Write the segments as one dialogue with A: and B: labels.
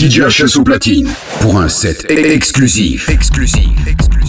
A: DJ HS au platine pour un set exclusif. Exclusif. Exclusif.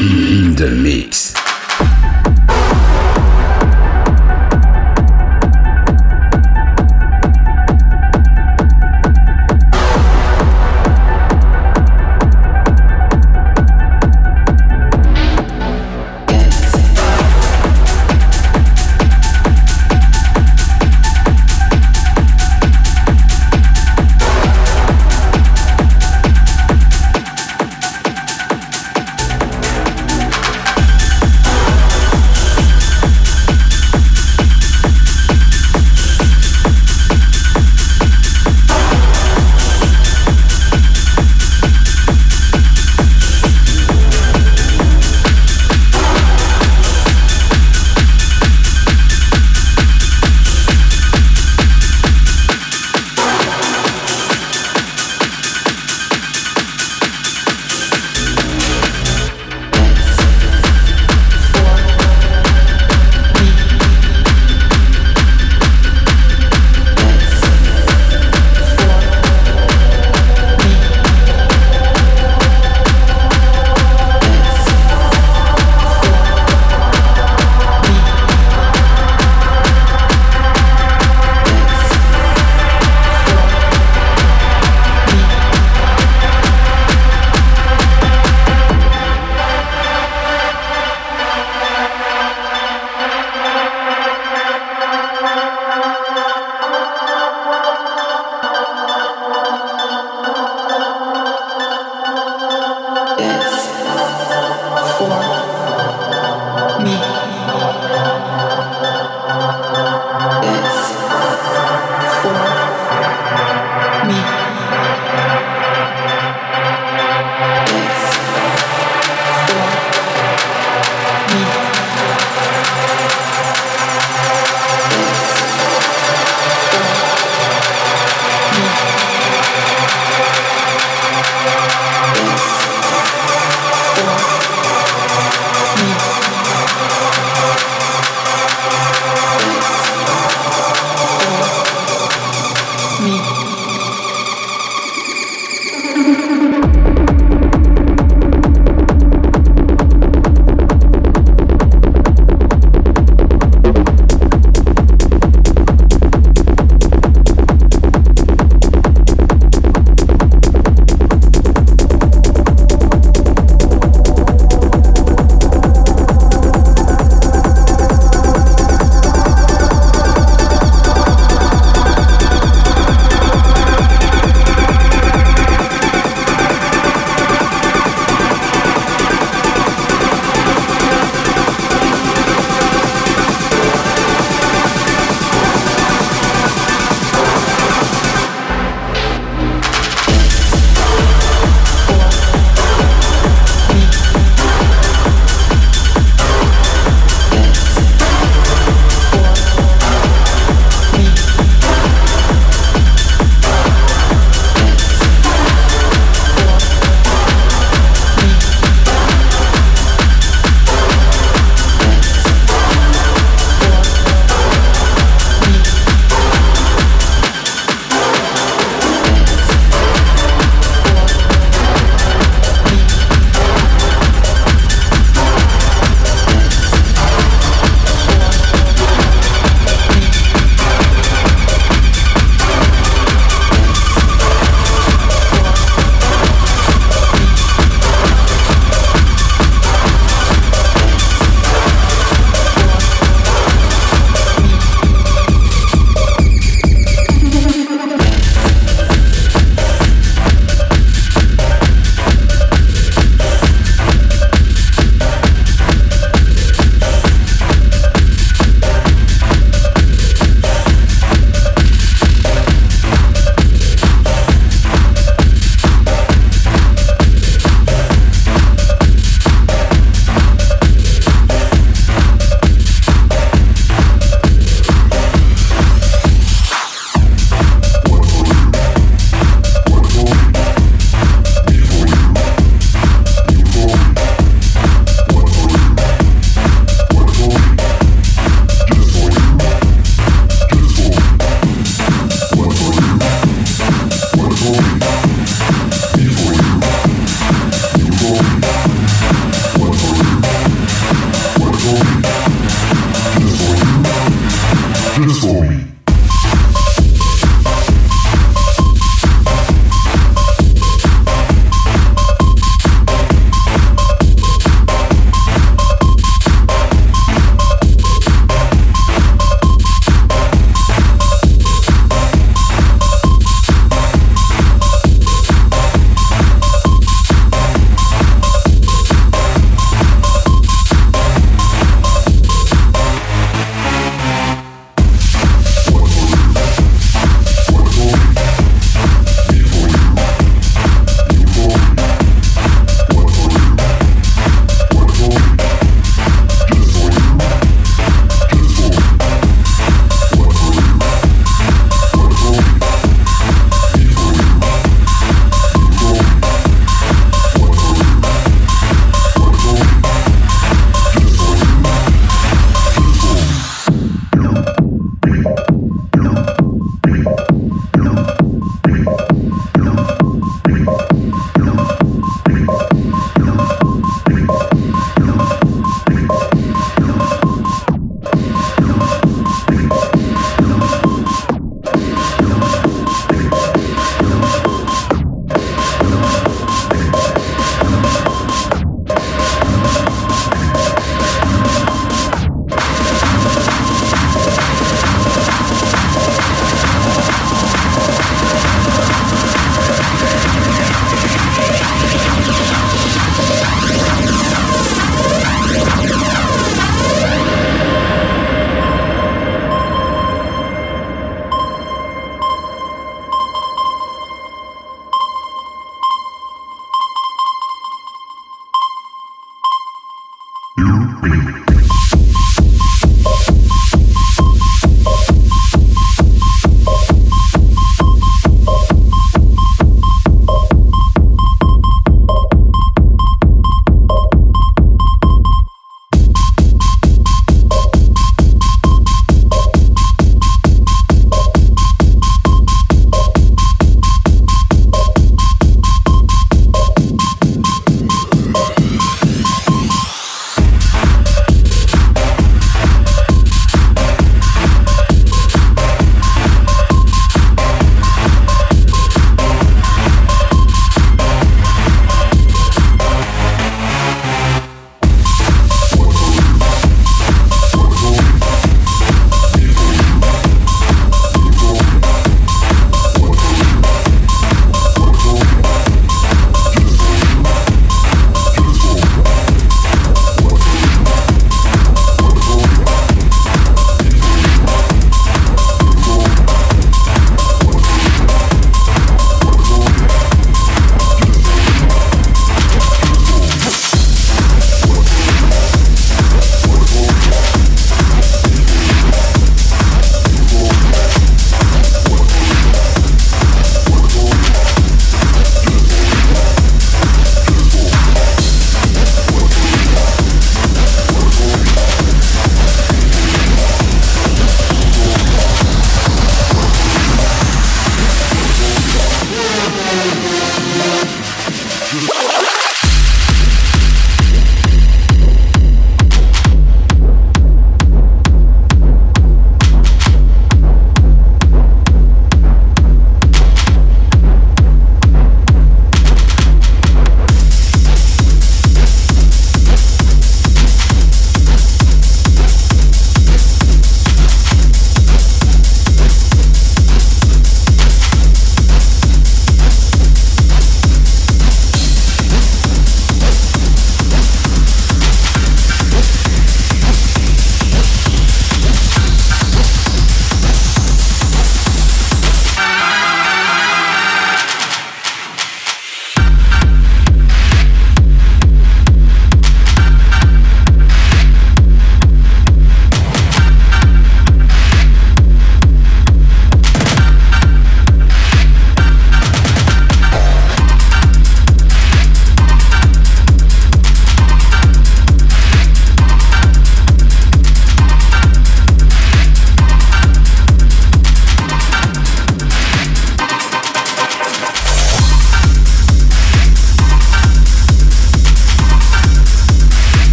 A: In the mix.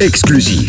A: exclusive.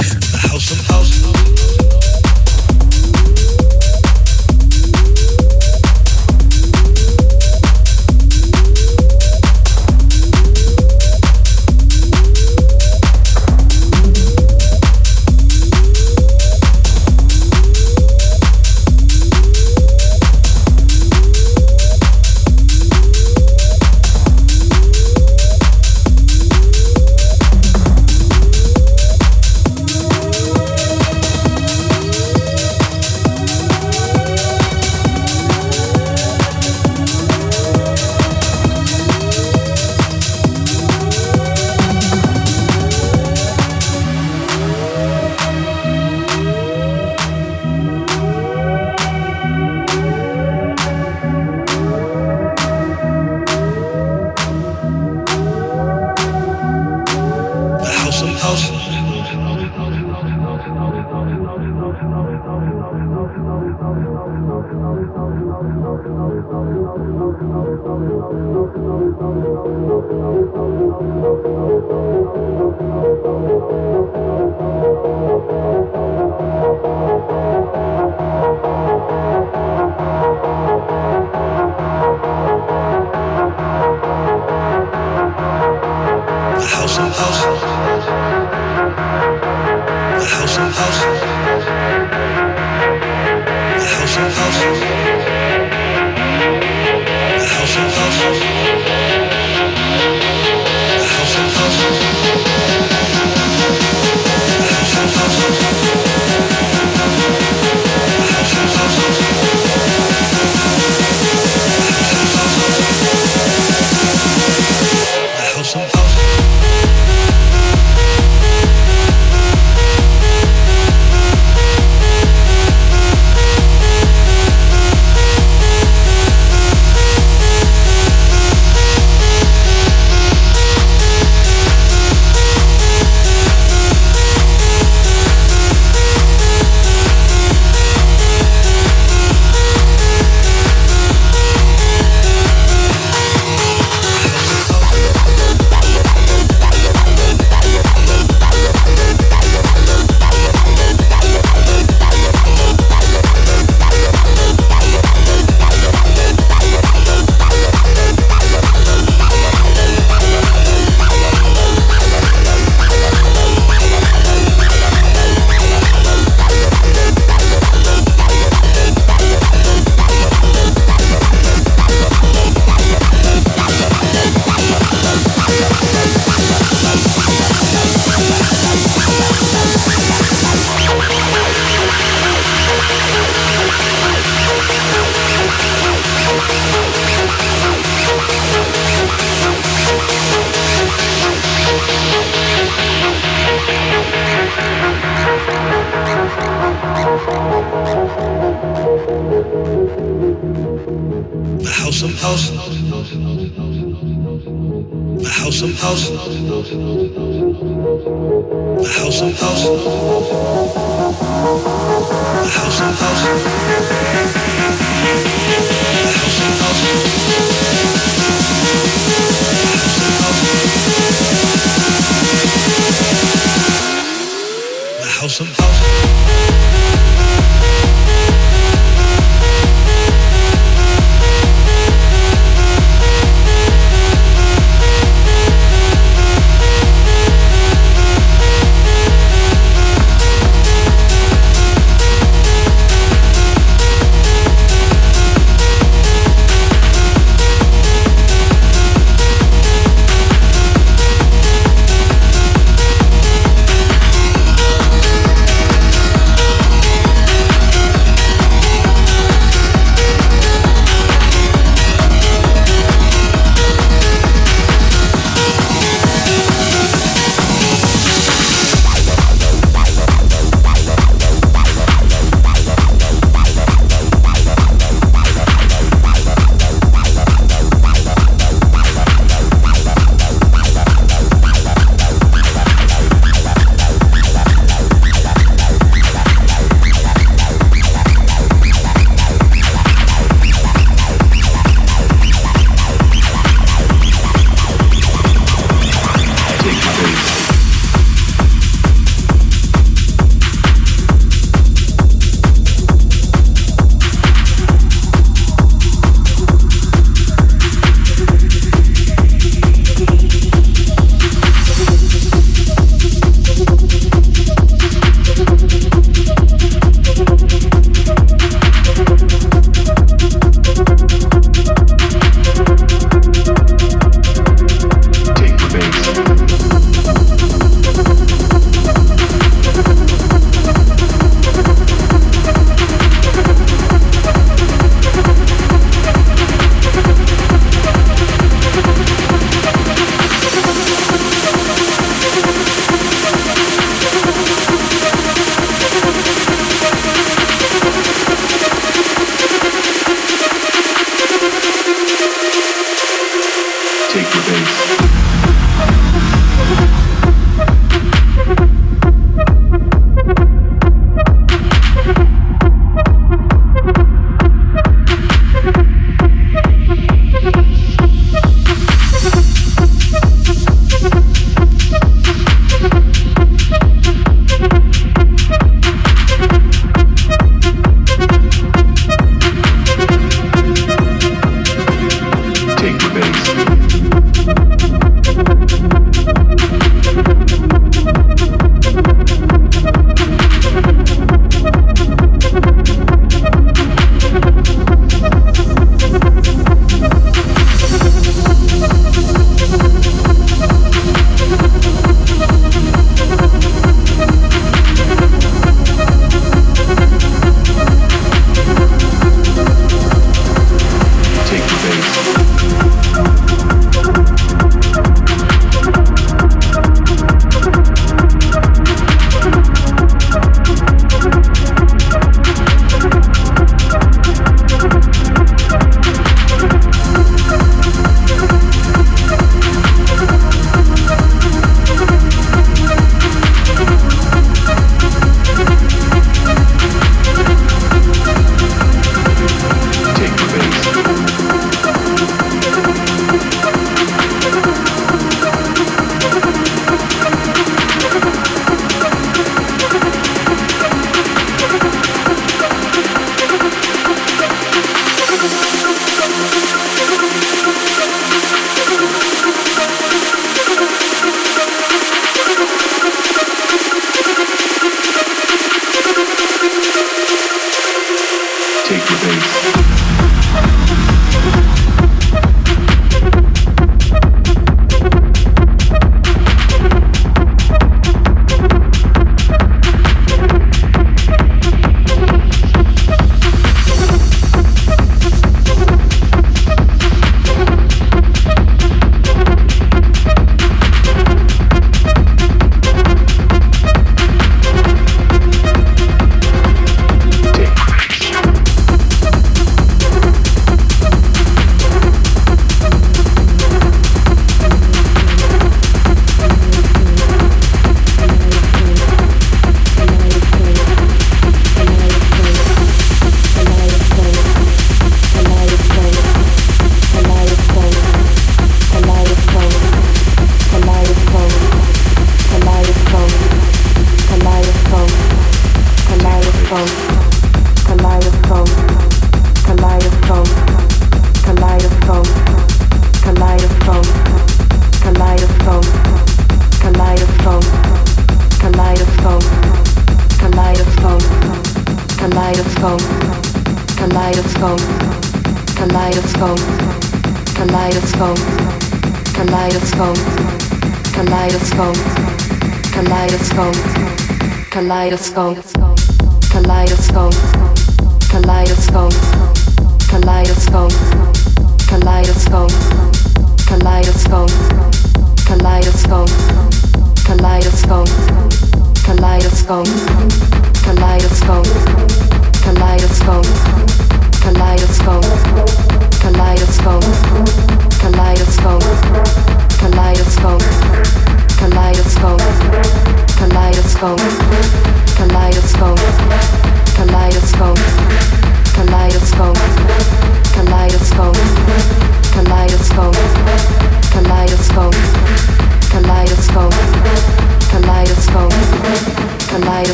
A: 高。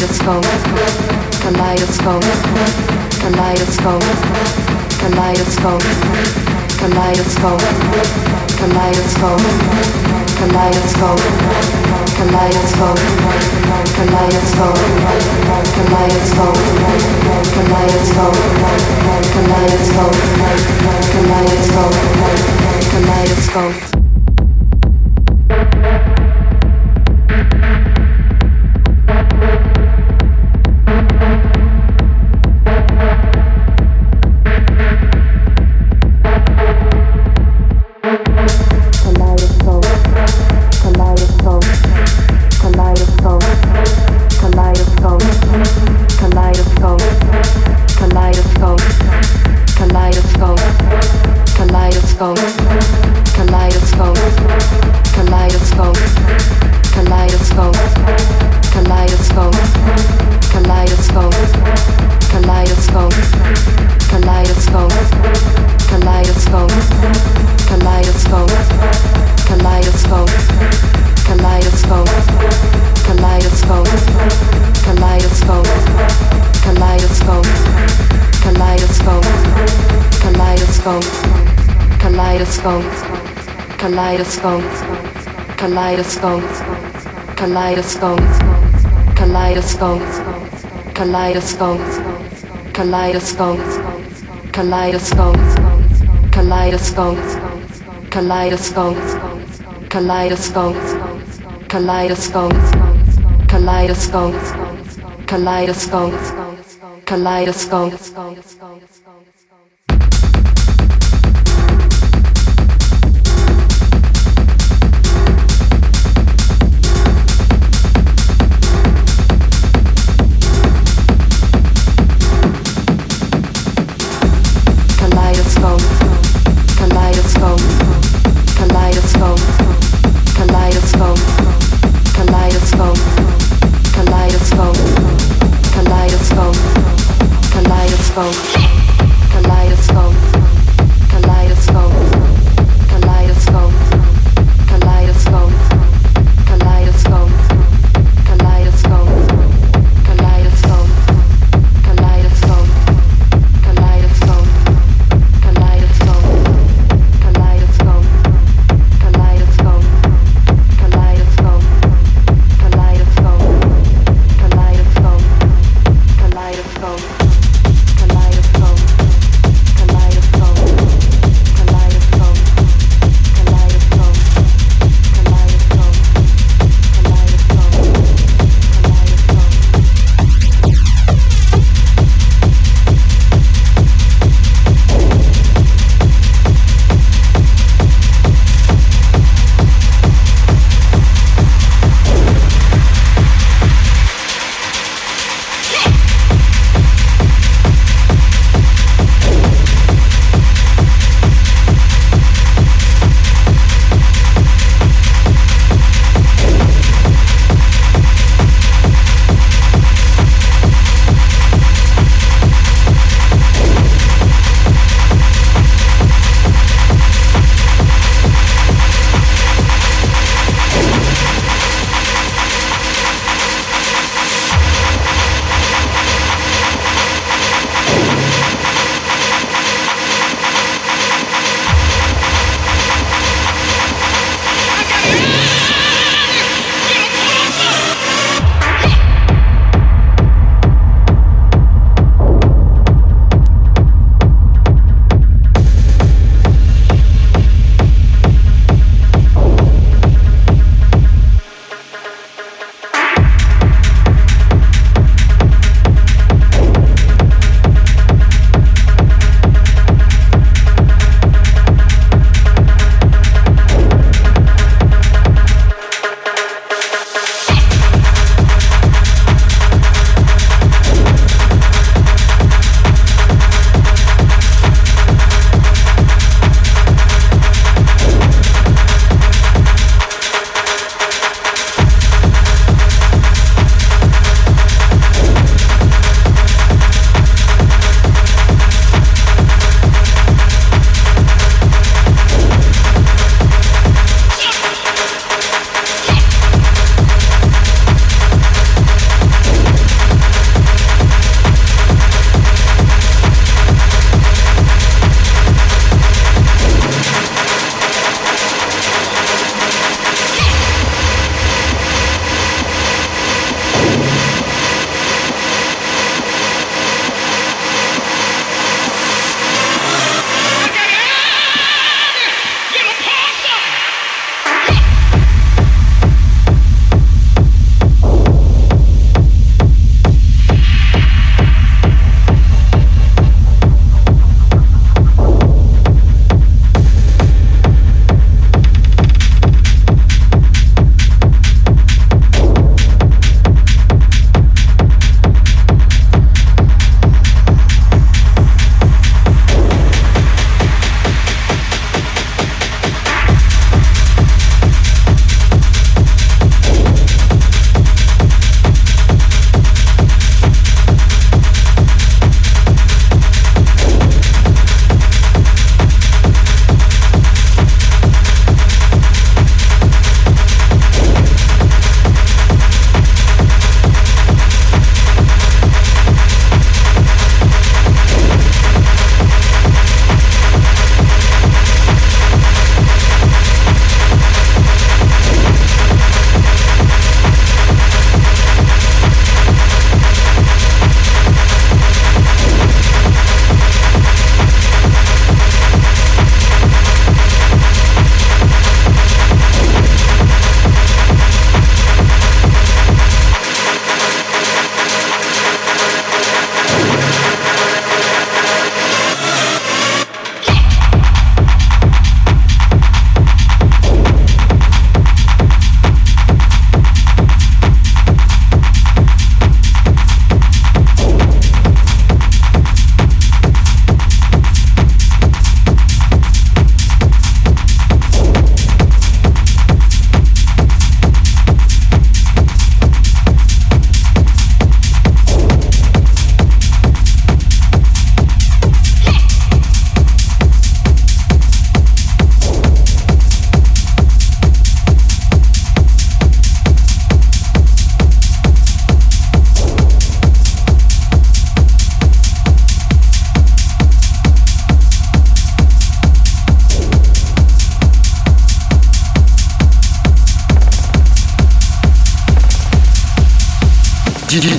B: Kaleidoscope, kaleidoscope, kaleidoscope, kaleidoscope, kaleidoscope, kaleidoscope, kaleidoscope, kaleidoscope, kaleidoscope, kaleidoscope, kaleidoscope, kaleidoscope, kaleidoscope. kaleidoscope, kaleidoscope, kaleidoscope, kaleidoscope, kaleidoscope, kaleidoscope, kaleidoscope, kaleidoscope, kaleidoscope, kaleidoscope, kaleidoscope, kaleidoscope, kaleidoscope, kaleidoscope.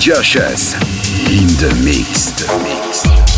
A: Chess in the mix. The mix.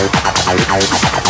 C: ああ。